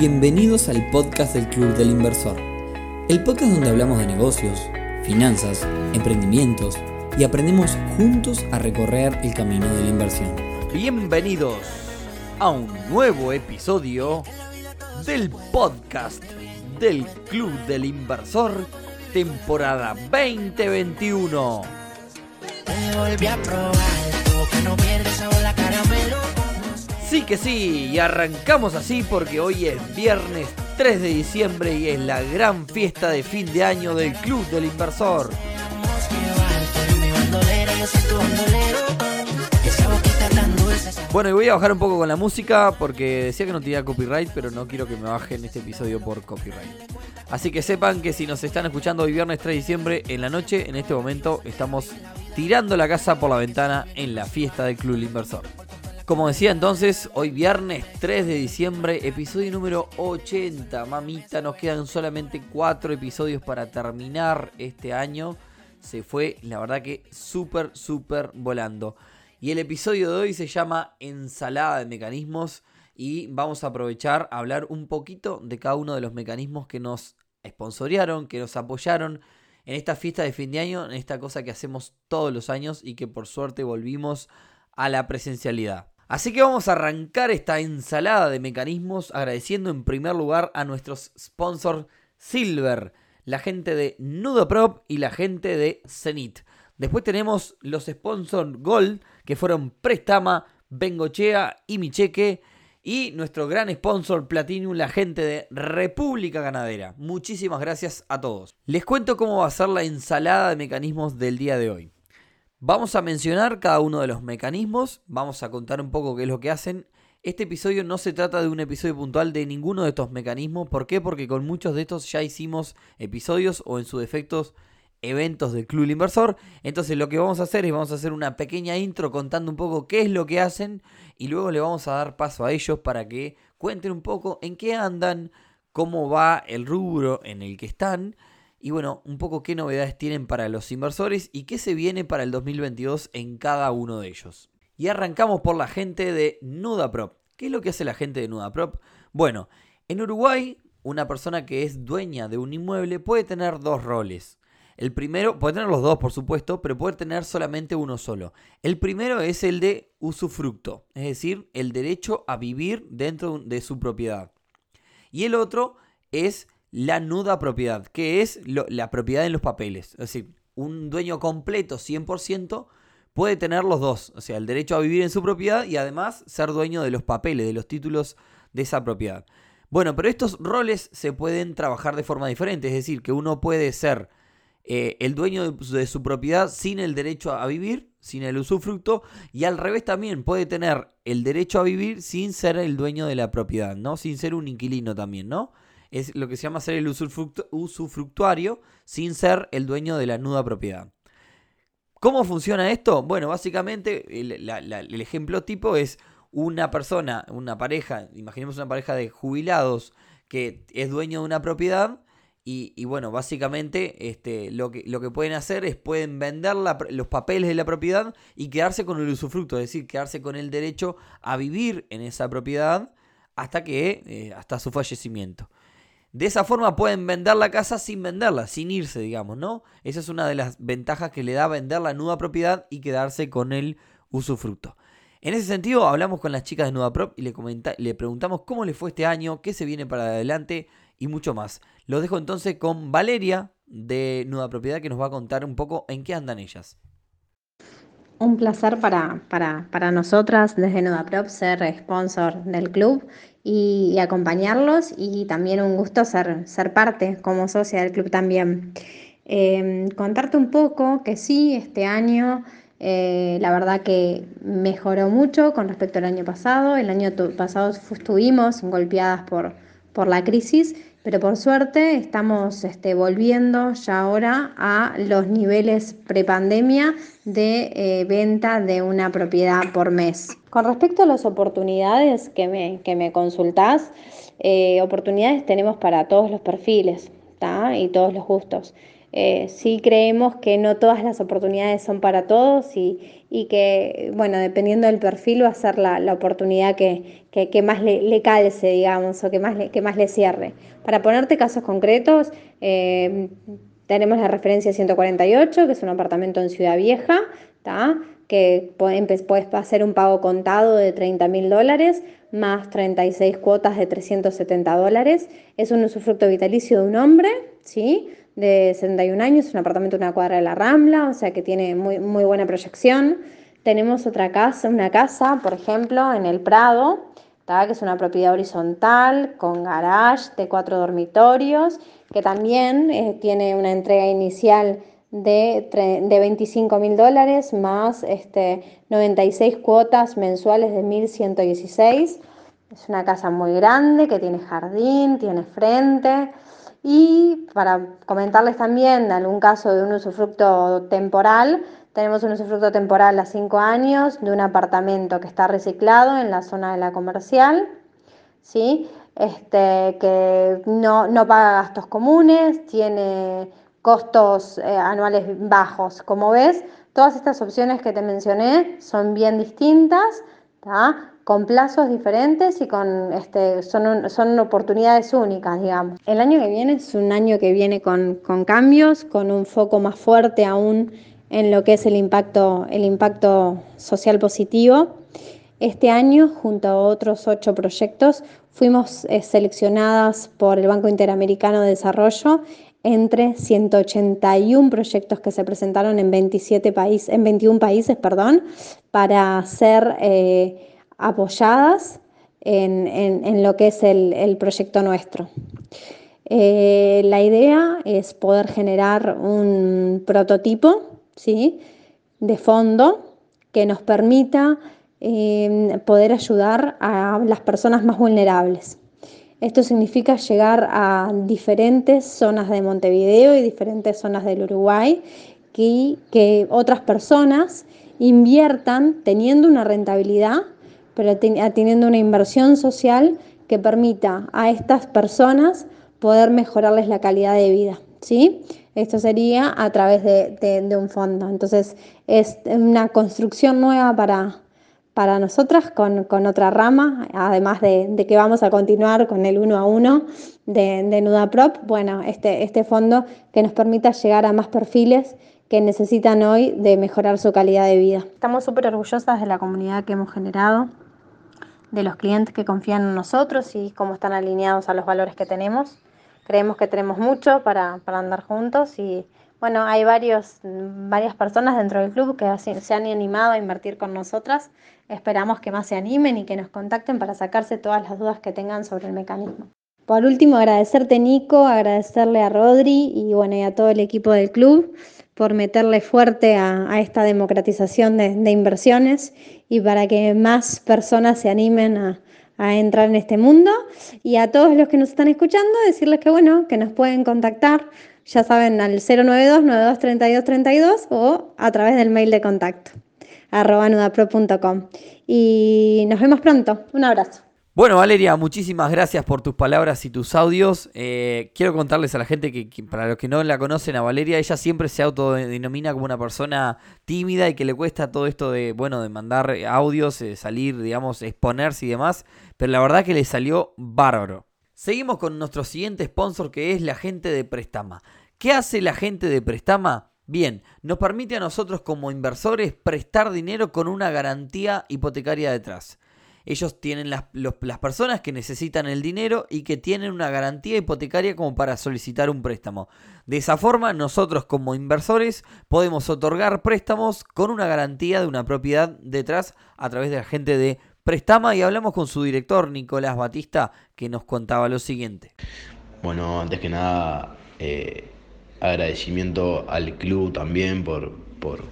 Bienvenidos al podcast del Club del Inversor, el podcast donde hablamos de negocios, finanzas, emprendimientos y aprendemos juntos a recorrer el camino de la inversión. Bienvenidos a un nuevo episodio del podcast del Club del Inversor, temporada 2021. Sí que sí, y arrancamos así porque hoy es viernes 3 de diciembre y es la gran fiesta de fin de año del Club del Inversor. Bueno, y voy a bajar un poco con la música porque decía que no tenía copyright, pero no quiero que me bajen este episodio por copyright. Así que sepan que si nos están escuchando hoy viernes 3 de diciembre en la noche, en este momento estamos tirando la casa por la ventana en la fiesta del Club del Inversor. Como decía entonces, hoy viernes 3 de diciembre, episodio número 80. Mamita, nos quedan solamente 4 episodios para terminar este año. Se fue, la verdad que súper, súper volando. Y el episodio de hoy se llama Ensalada de Mecanismos y vamos a aprovechar a hablar un poquito de cada uno de los mecanismos que nos sponsorearon, que nos apoyaron en esta fiesta de fin de año, en esta cosa que hacemos todos los años y que por suerte volvimos a la presencialidad. Así que vamos a arrancar esta ensalada de mecanismos agradeciendo en primer lugar a nuestros sponsors Silver, la gente de Nudoprop y la gente de Zenit. Después tenemos los sponsors Gold, que fueron Prestama, Bengochea y Micheque. Y nuestro gran sponsor Platinum, la gente de República Ganadera. Muchísimas gracias a todos. Les cuento cómo va a ser la ensalada de mecanismos del día de hoy. Vamos a mencionar cada uno de los mecanismos, vamos a contar un poco qué es lo que hacen. Este episodio no se trata de un episodio puntual de ninguno de estos mecanismos. ¿Por qué? Porque con muchos de estos ya hicimos episodios o en su defectos eventos del Club Inversor. Entonces lo que vamos a hacer es vamos a hacer una pequeña intro contando un poco qué es lo que hacen y luego le vamos a dar paso a ellos para que cuenten un poco en qué andan, cómo va el rubro en el que están y bueno, un poco qué novedades tienen para los inversores y qué se viene para el 2022 en cada uno de ellos. Y arrancamos por la gente de Nudaprop. ¿Qué es lo que hace la gente de Nudaprop? Bueno, en Uruguay, una persona que es dueña de un inmueble puede tener dos roles. El primero, puede tener los dos por supuesto, pero puede tener solamente uno solo. El primero es el de usufructo, es decir, el derecho a vivir dentro de su propiedad. Y el otro es la nuda propiedad, que es la propiedad en los papeles. Es decir, un dueño completo 100% puede tener los dos, o sea, el derecho a vivir en su propiedad y además ser dueño de los papeles, de los títulos de esa propiedad. Bueno, pero estos roles se pueden trabajar de forma diferente, es decir, que uno puede ser eh, el dueño de, su propiedad sin el derecho a vivir, sin el usufructo, y al revés también puede tener el derecho a vivir sin ser el dueño de la propiedad, ¿no? Sin ser un inquilino también, ¿no? Es lo que se llama ser el usufructuario sin ser el dueño de la nuda propiedad. ¿Cómo funciona esto? Bueno, básicamente el, ejemplo tipo es una persona, una pareja, imaginemos una pareja de jubilados que es dueño de una propiedad y, bueno, básicamente este, lo, que, lo que pueden hacer es pueden vender los papeles de la propiedad y quedarse con el usufructo, es decir, quedarse con el derecho a vivir en esa propiedad hasta que eh, hasta su fallecimiento. De esa forma pueden vender la casa sin venderla, sin irse, digamos, ¿no? Esa es una de las ventajas que le da vender la nuda propiedad y quedarse con el usufructo. En ese sentido, hablamos con las chicas de Nuda Prop y le, preguntamos cómo le fue este año, qué se viene para adelante y mucho más. Los dejo entonces con Valeria de Nuda Propiedad que nos va a contar un poco en qué andan ellas. Un placer para, para, nosotras desde Nudaprop ser sponsor del club y, acompañarlos y también un gusto ser, ser parte como socia del club también. Em, contarte un poco que sí, este año eh, la verdad que mejoró mucho con respecto al año pasado. El año pasado estuvimos golpeadas por, por la crisis pero por suerte estamos este, volviendo ya ahora a los niveles prepandemia de eh, venta de una propiedad por mes. Con respecto a las oportunidades que me, que me consultás, eh, oportunidades tenemos para todos los perfiles y todos los gustos. eh, sí creemos que no todas las oportunidades son para todos y, y que, bueno, dependiendo del perfil va a ser la, la oportunidad que, que, más le, le, calce, digamos, o que más le, que más le cierre. Para ponerte casos concretos, eh, tenemos la referencia 148, que es un apartamento en Ciudad Vieja, que puedes hacer un pago contado de 30 mil dólares más 36 cuotas de 370 dólares. Es un usufructo vitalicio de un hombre, ¿sí? De 71 años, un apartamento de una cuadra de la Rambla, o sea que tiene muy, muy buena proyección. Tenemos otra casa, una casa, por ejemplo, en el Prado, que es una propiedad horizontal con garage de cuatro dormitorios, que también eh, tiene una entrega inicial de, de 25 mil dólares más este, 96 cuotas mensuales de 1.116. Es una casa muy grande que tiene jardín, tiene frente. Y para comentarles también algún caso de un usufructo temporal, tenemos un usufructo temporal a 5 años de un apartamento que está reciclado en la zona de la comercial, ¿sí? este, que no, no paga gastos comunes, tiene costos eh, anuales bajos. Como ves, todas estas opciones que te mencioné son bien distintas, con plazos diferentes y con, este, son, son oportunidades únicas, digamos. El año que viene es un año que viene con, con cambios, con un foco más fuerte aún en lo que es el impacto, el impacto social positivo. Este año, junto a otros ocho proyectos, fuimos eh, seleccionadas por el Banco Interamericano de Desarrollo entre 181 proyectos que se presentaron en, 27 países, en 21 países perdón, para ser apoyadas en, lo que es el, proyecto nuestro. Eh, la idea es poder generar un prototipo ¿sí? de fondo que nos permita eh, poder ayudar a las personas más vulnerables. Esto significa llegar a diferentes zonas de Montevideo y diferentes zonas del Uruguay y que otras personas inviertan teniendo una rentabilidad, pero teniendo una inversión social que permita a estas personas poder mejorarles la calidad de vida. ¿sí? Esto sería a través de un fondo. Entonces es una construcción nueva para, para nosotras con, otra rama, además de, que vamos a continuar con el uno a uno de, de NudaProp, bueno, este, este fondo que nos permita llegar a más perfiles que necesitan hoy de mejorar su calidad de vida. Estamos súper orgullosas de la comunidad que hemos generado, de los clientes que confían en nosotros y cómo están alineados a los valores que tenemos. Creemos que tenemos mucho para, para andar juntos y bueno, hay varios, varias personas dentro del club que se han animado a invertir con nosotras. Esperamos que más se animen y que nos contacten para sacarse todas las dudas que tengan sobre el mecanismo. Por último, agradecerte Nico, agradecerle a Rodri y bueno, y a todo el equipo del club por meterle fuerte a, esta democratización de, inversiones y para que más personas se animen a, entrar en este mundo. Y a todos los que nos están escuchando, decirles que bueno, que nos pueden contactar ya saben, al 092-923232 o a través del mail de contacto, arroba nudapro.com. Y nos vemos pronto. Un abrazo. Bueno, Valeria, muchísimas gracias por tus palabras y tus audios. Eh, quiero contarles a la gente que, para los que no la conocen a Valeria, ella siempre se autodenomina como una persona tímida y que le cuesta todo esto de, bueno, de mandar audios, salir, digamos, exponerse y demás. Pero la verdad que le salió bárbaro. Seguimos con nuestro siguiente sponsor que es la gente de Prestama. ¿Qué hace la gente de Prestama? Bien, nos permite a nosotros como inversores prestar dinero con una garantía hipotecaria detrás. Ellos tienen las, las, personas que necesitan el dinero y que tienen una garantía hipotecaria como para solicitar un préstamo. De esa forma, nosotros como inversores podemos otorgar préstamos con una garantía de una propiedad detrás a través de la gente de Prestama y hablamos con su director, Nicolás Batista, que nos contaba lo siguiente. Bueno, antes que nada, eh, agradecimiento al club también por, por,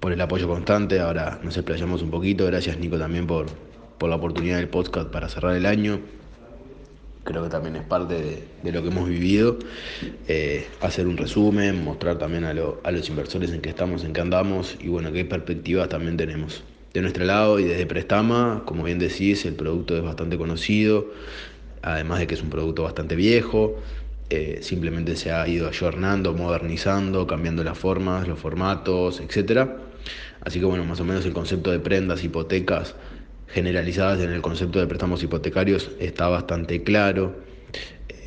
por, el apoyo constante. Ahora nos explayamos un poquito. Gracias, Nico, también por, por la oportunidad del podcast para cerrar el año. Creo que también es parte de, lo que hemos vivido. Eh, hacer un resumen, mostrar también a, los inversores en qué estamos, en qué andamos y bueno, qué perspectivas también tenemos de nuestro lado y desde Prestama, como bien decís, el producto es bastante conocido, además de que es un producto bastante viejo. eh, simplemente se ha ido ayornando, modernizando, cambiando las formas, los formatos, etc. Así que bueno, más o menos el concepto de prendas, hipotecas generalizadas en el concepto de préstamos hipotecarios está bastante claro.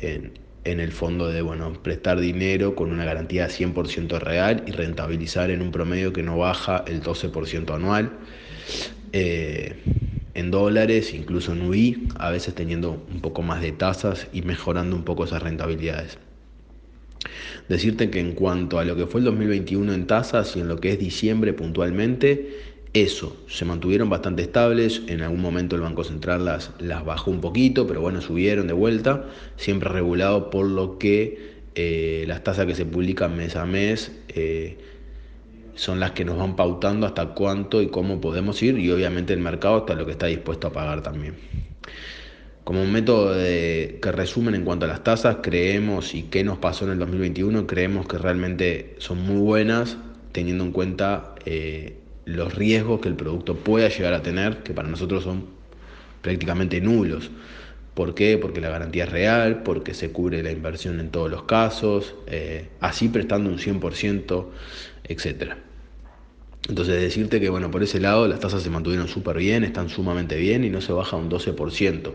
En, el fondo de bueno, prestar dinero con una garantía 100% real y rentabilizar en un promedio que no baja el 12% anual. Eh, en dólares, incluso en UI, a veces teniendo un poco más de tasas y mejorando un poco esas rentabilidades. Decirte que en cuanto a lo que fue el 2021 en tasas y en lo que es diciembre puntualmente, eso, se mantuvieron bastante estables, en algún momento el Banco Central las, las bajó un poquito, pero bueno, subieron de vuelta, siempre regulado por lo que eh, las tasas que se publican mes a mes eh, son las que nos van pautando hasta cuánto y cómo podemos ir y obviamente el mercado hasta lo que está dispuesto a pagar también. Como un método de, que resumen en cuanto a las tasas, creemos y qué nos pasó en el 2021, creemos que realmente son muy buenas teniendo en cuenta eh, los riesgos que el producto pueda llegar a tener, que para nosotros son prácticamente nulos. ¿Por qué? Porque la garantía es real, porque se cubre la inversión en todos los casos, eh, así prestando un 100%, etc. Entonces decirte que bueno, por ese lado las tasas se mantuvieron súper bien, están sumamente bien y no se baja un 12%.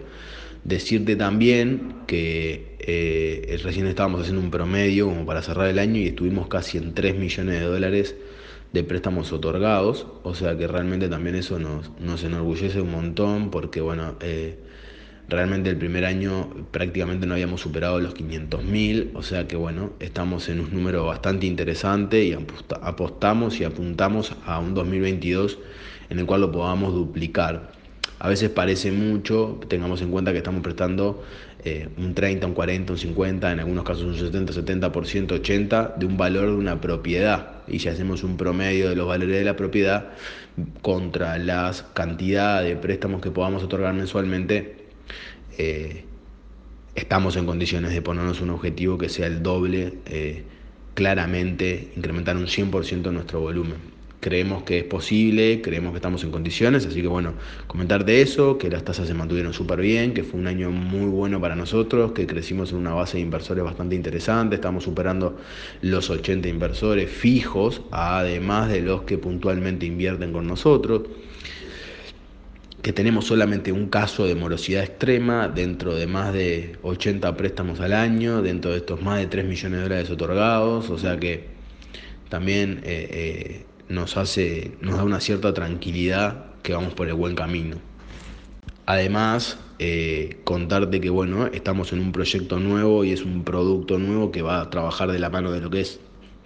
Decirte también que eh, recién estábamos haciendo un promedio como para cerrar el año y estuvimos casi en 3 millones de dólares de préstamos otorgados, o sea que realmente también eso nos, nos enorgullece un montón porque bueno, eh, realmente el primer año prácticamente no habíamos superado los 500.000, o sea que bueno, estamos en un número bastante interesante y apostamos y apuntamos a un 2022 en el cual lo podamos duplicar. A veces parece mucho, tengamos en cuenta que estamos prestando eh, un 30, un 40, un 50, en algunos casos un 70, 70%, 80% de un valor de una propiedad. Y si hacemos un promedio de los valores de la propiedad contra las cantidades de préstamos que podamos otorgar mensualmente, eh, estamos en condiciones de ponernos un objetivo que sea el doble, eh, claramente incrementar un 100% nuestro volumen creemos que es posible, creemos que estamos en condiciones, así que bueno, comentar de eso, que las tasas se mantuvieron súper bien, que fue un año muy bueno para nosotros, que crecimos en una base de inversores bastante interesante, estamos superando los 80 inversores fijos, además de los que puntualmente invierten con nosotros que tenemos solamente un caso de morosidad extrema dentro de más de 80 préstamos al año, dentro de estos más de 3 millones de dólares otorgados, o sea que también eh, eh, nos hace, nos da una cierta tranquilidad que vamos por el buen camino. Además, eh, contarte que bueno, estamos en un proyecto nuevo y es un producto nuevo que va a trabajar de la mano de lo que es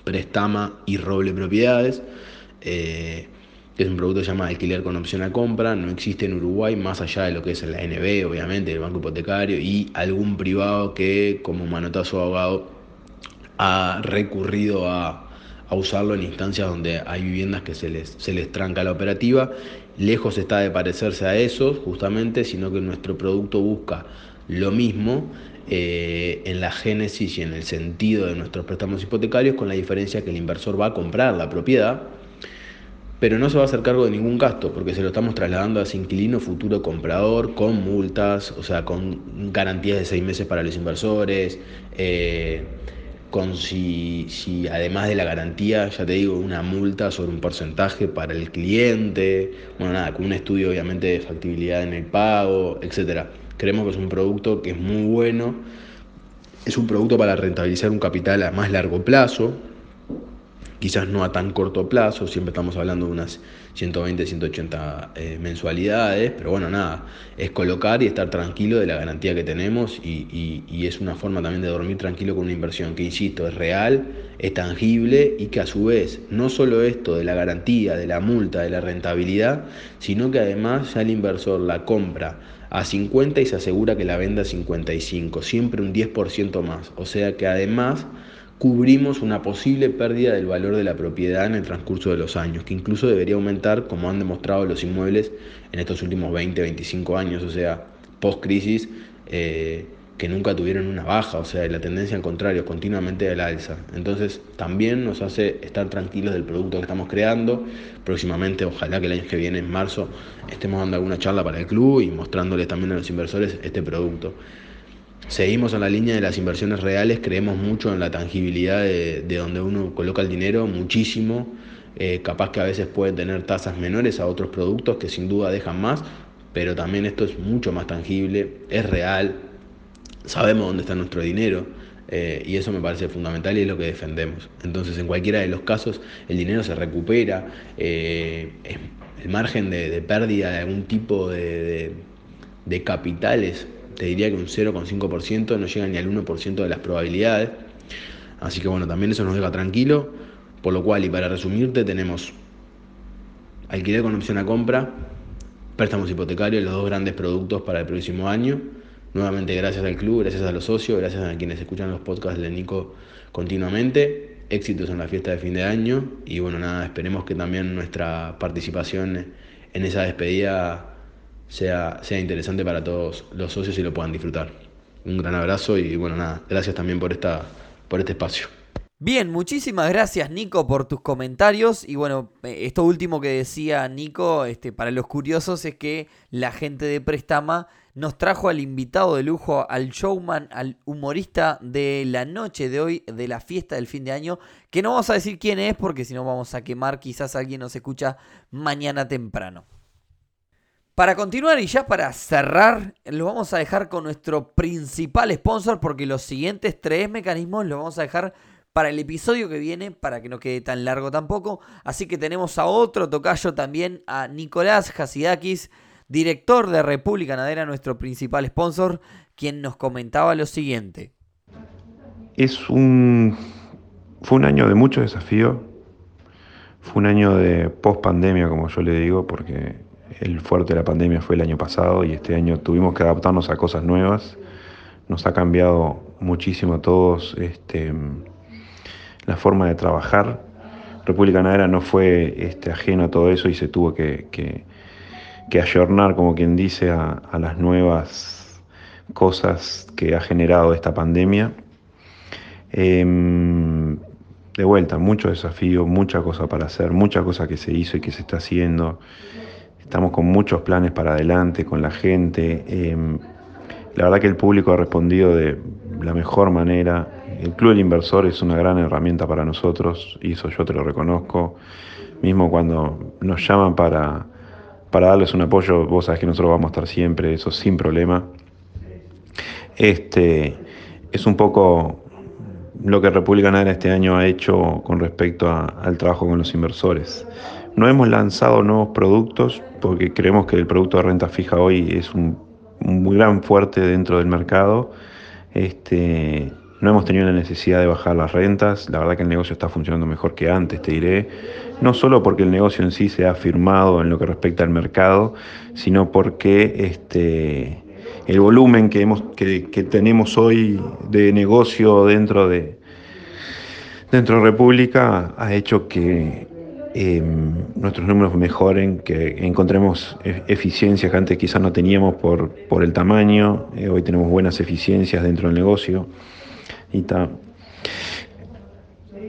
Prestama y Roble Propiedades. Eh, es un producto que se llama alquiler con opción a compra, no existe en Uruguay más allá de lo que es la NB, obviamente, el banco hipotecario y algún privado que como manotazo abogado ha recurrido a, a usarlo en instancias donde hay viviendas que se les, se les tranca la operativa. Lejos está de parecerse a esos, justamente, sino que nuestro producto busca lo mismo eh, en la génesis y en el sentido de nuestros préstamos hipotecarios, con la diferencia que el inversor va a comprar la propiedad, pero no se va a hacer cargo de ningún gasto, porque se lo estamos trasladando a ese inquilino futuro comprador, con multas, o sea, con garantías de seis meses para los inversores. Eh, con si, si, además de la garantía, ya te digo, una multa sobre un porcentaje para el cliente, bueno, nada, con un estudio obviamente de factibilidad en el pago, etc. Creemos que es un producto que es muy bueno, es un producto para rentabilizar un capital a más largo plazo, quizás no a tan corto plazo, siempre estamos hablando de unas 120, 180 eh, mensualidades, pero bueno, nada, es colocar y estar tranquilo de la garantía que tenemos y, y, es una forma también de dormir tranquilo con una inversión que, insisto, es real, es tangible y que a su vez no solo esto de la garantía, de la multa, de la rentabilidad, sino que además ya el inversor la compra a 50 y se asegura que la venda a 55, siempre un 10% más, o sea que además cubrimos una posible pérdida del valor de la propiedad en el transcurso de los años, que incluso debería aumentar como han demostrado los inmuebles en estos últimos 20, 25 años, o sea, post-crisis, eh, que nunca tuvieron una baja, o sea, la tendencia al contrario, continuamente la alza. Entonces, también nos hace estar tranquilos del producto que estamos creando. Próximamente, ojalá que el año que viene, en marzo, estemos dando alguna charla para el club y mostrándoles también a los inversores este producto. Seguimos en la línea de las inversiones reales, creemos mucho en la tangibilidad de, donde uno coloca el dinero, muchísimo. Eh, capaz que a veces puede tener tasas menores a otros productos que sin duda dejan más, pero también esto es mucho más tangible, es real, sabemos dónde está nuestro dinero. Eh, y eso me parece fundamental y es lo que defendemos. Entonces, en cualquiera de los casos, el dinero se recupera, eh, el margen de, pérdida de algún tipo de, de capitales te diría que un 0,5% no llega ni al 1% de las probabilidades. Así que bueno, también eso nos deja tranquilo. Por lo cual, y para resumirte, tenemos alquiler con opción a compra, préstamos hipotecarios, los dos grandes productos para el próximo año. Nuevamente gracias al club, gracias a los socios, gracias a quienes escuchan los podcasts de Nico continuamente. Éxitos en la fiesta de fin de año y bueno, nada, esperemos que también nuestra participación en esa despedida sea, sea interesante para todos los socios y lo puedan disfrutar. Un gran abrazo y bueno, nada, gracias también por, esta, por este espacio. Bien, muchísimas gracias Nico por tus comentarios y bueno, eh, esto último que decía Nico, este, para los curiosos es que la gente de Prestama nos trajo al invitado de lujo, al showman, al humorista de la noche de hoy, de la fiesta del fin de año, que no vamos a decir quién es porque si no vamos a quemar, quizás alguien nos escucha mañana temprano. Para continuar y ya para cerrar, lo vamos a dejar con nuestro principal sponsor porque los siguientes tres mecanismos los vamos a dejar para el episodio que viene, para que no quede tan largo tampoco. Así que tenemos a otro tocayo también, a Nicolás Hasidakis, director de República Nadera, nuestro principal sponsor, quien nos comentaba lo siguiente. Es un. Fue un año de mucho desafío. Fue un año de post pandemia, como yo le digo, porque el fuerte de la pandemia fue el año pasado y este año tuvimos que adaptarnos a cosas nuevas. Nos ha cambiado muchísimo a todos este, la forma de trabajar. República Nadera no fue este, ajeno a todo eso y se tuvo que, que, ayornar, como quien dice, a, las nuevas cosas que ha generado esta pandemia. Em, de vuelta, mucho desafío, mucha cosa para hacer, mucha cosa que se hizo y que se está haciendo. Estamos con muchos planes para adelante, con la gente. Em, la verdad que el público ha respondido de la mejor manera. El Club del Inversor es una gran herramienta para nosotros y eso yo te lo reconozco. Mismo cuando nos llaman para, para darles un apoyo, vos sabés que nosotros vamos a estar siempre, eso sin problema. Este, es un poco lo que República Nadera este año ha hecho con respecto al trabajo con los inversores. No hemos lanzado nuevos productos porque creemos que el producto de renta fija hoy es un, muy gran fuerte dentro del mercado. Este, no hemos tenido la necesidad de bajar las rentas, la verdad que el negocio está funcionando mejor que antes, te diré, no solo porque el negocio en sí se ha firmado en lo que respecta al mercado, sino porque este, el volumen que, hemos, que, que tenemos hoy de negocio dentro de, dentro de República ha hecho que Em, nuestros números mejoren, que encontremos e-, eficiencias que antes quizás no teníamos por, por el tamaño, eh, hoy tenemos buenas eficiencias dentro del negocio y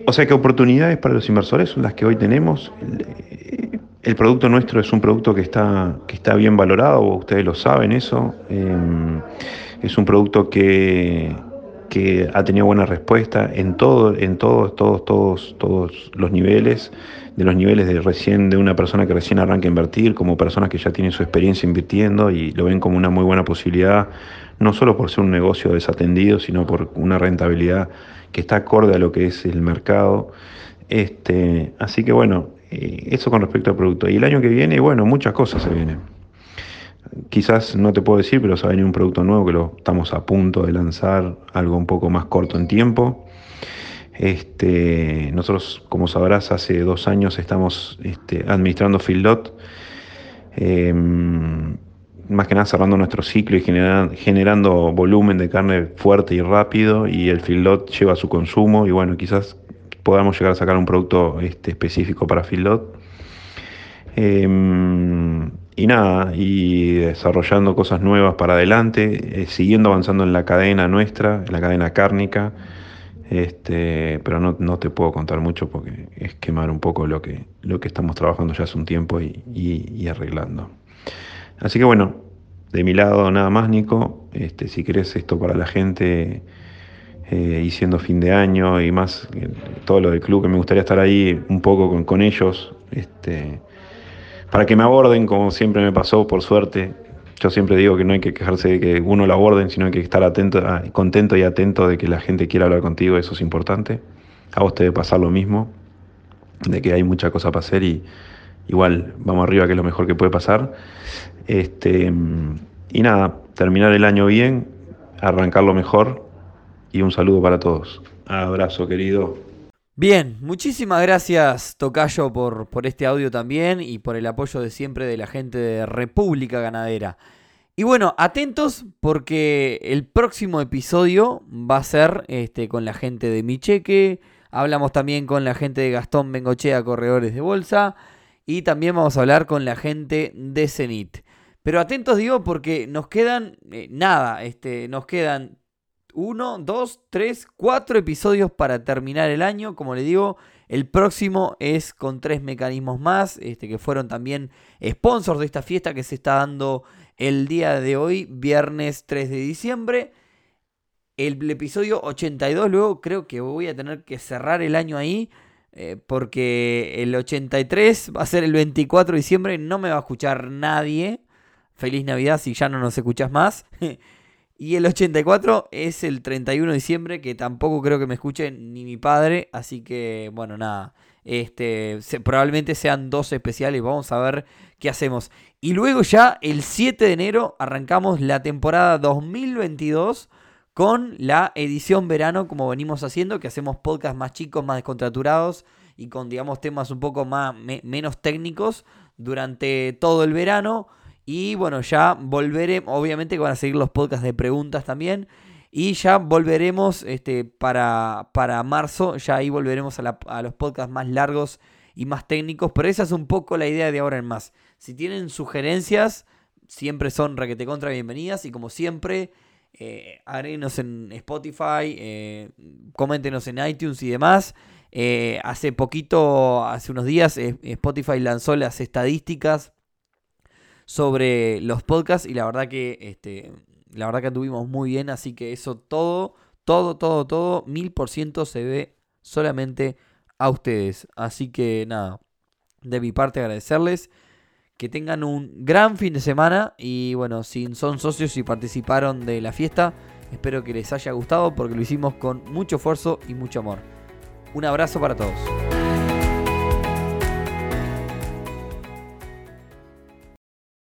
O sea que oportunidades para los inversores son las que hoy tenemos. El, producto nuestro es un producto que está, que está bien valorado, ustedes lo saben eso. Em, es un producto que, que ha tenido buena respuesta en todo, en todos, todos, todos, todos los niveles de los niveles de recién de una persona que recién arranca a invertir, como personas que ya tienen su experiencia invirtiendo y lo ven como una muy buena posibilidad, no solo por ser un negocio desatendido, sino por una rentabilidad que está acorde a lo que es el mercado. Este, así que bueno, eh, eso con respecto al producto. Y el año que viene, bueno, muchas cosas se vienen. Quizás no te puedo decir, pero se va a un producto nuevo que lo estamos a punto de lanzar, algo un poco más corto en tiempo. Este, nosotros, como sabrás, hace dos años estamos este, administrando Fieldot, em, más que nada cerrando nuestro ciclo y generando volumen de carne fuerte y rápido, y el Fieldot lleva su consumo, y bueno, quizás podamos llegar a sacar un producto este, específico para Fieldot. Em, y nada, y desarrollando cosas nuevas para adelante, eh, siguiendo avanzando en la cadena nuestra, en la cadena cárnica. Este, pero no, no, te puedo contar mucho porque es quemar un poco lo que, lo que estamos trabajando ya hace un tiempo y, y, arreglando. Así que bueno, de mi lado nada más, Nico. Este, si querés esto para la gente eh, y siendo fin de año y más eh, todo lo del club, que me gustaría estar ahí un poco con, con ellos, este, para que me aborden como siempre me pasó, por suerte. Yo siempre digo que no hay que quejarse de que uno lo aborden, sino hay que estar atento, contento y atento de que la gente quiera hablar contigo, eso es importante. A vos te debe pasar lo mismo, de que hay mucha cosa para hacer y igual vamos arriba, que es lo mejor que puede pasar. Este, y nada, terminar el año bien, arrancarlo mejor y un saludo para todos. Abrazo, querido. Bien, muchísimas gracias Tocayo por, este audio también y por el apoyo de siempre de la gente de República Ganadera. Y bueno, atentos porque el próximo episodio va a ser este, con la gente de Micheque. Hablamos también con la gente de Gastón Bengochea, Corredores de Bolsa. Y también vamos a hablar con la gente de Cenit. Pero atentos digo porque nos quedan eh, nada, este, nos quedan uno, dos, tres, cuatro episodios para terminar el año. Como le digo, el próximo es con tres mecanismos más, este, que fueron también sponsors de esta fiesta que se está dando el día de hoy, viernes 3 de diciembre. El, episodio 82, luego creo que voy a tener que cerrar el año ahí. Eh, porque el 83 va a ser el 24 de diciembre, no me va a escuchar nadie. Feliz Navidad si ya no nos escuchas más. y el 84 es el 31 de diciembre, que tampoco creo que me escuche ni mi padre. Así que, bueno, nada. Este, probablemente sean dos especiales. Vamos a ver qué hacemos. Y luego ya el 7 de enero arrancamos la temporada 2022 con la edición verano, como venimos haciendo, que hacemos podcasts más chicos, más descontraturados y con, digamos, temas un poco más, menos técnicos durante todo el verano. Y bueno, ya volveremos, obviamente que van a seguir los podcasts de preguntas también. Y ya volveremos este, para, para marzo, ya ahí volveremos a, a, los podcasts más largos y más técnicos. Pero esa es un poco la idea de ahora en más. Si tienen sugerencias, siempre son requete contra bienvenidas. Y como siempre, eh, en Spotify, eh, coméntenos en iTunes y demás. Eh, hace poquito, hace unos días, eh, Spotify lanzó las estadísticas sobre los podcasts y la verdad que este, la verdad que anduvimos muy bien, así que eso todo, todo, todo, todo, mil por ciento se ve solamente a ustedes. Así que nada, de mi parte agradecerles. Que tengan un gran fin de semana y bueno, si son socios y participaron de la fiesta, espero que les haya gustado porque lo hicimos con mucho esfuerzo y mucho amor. Un abrazo para todos.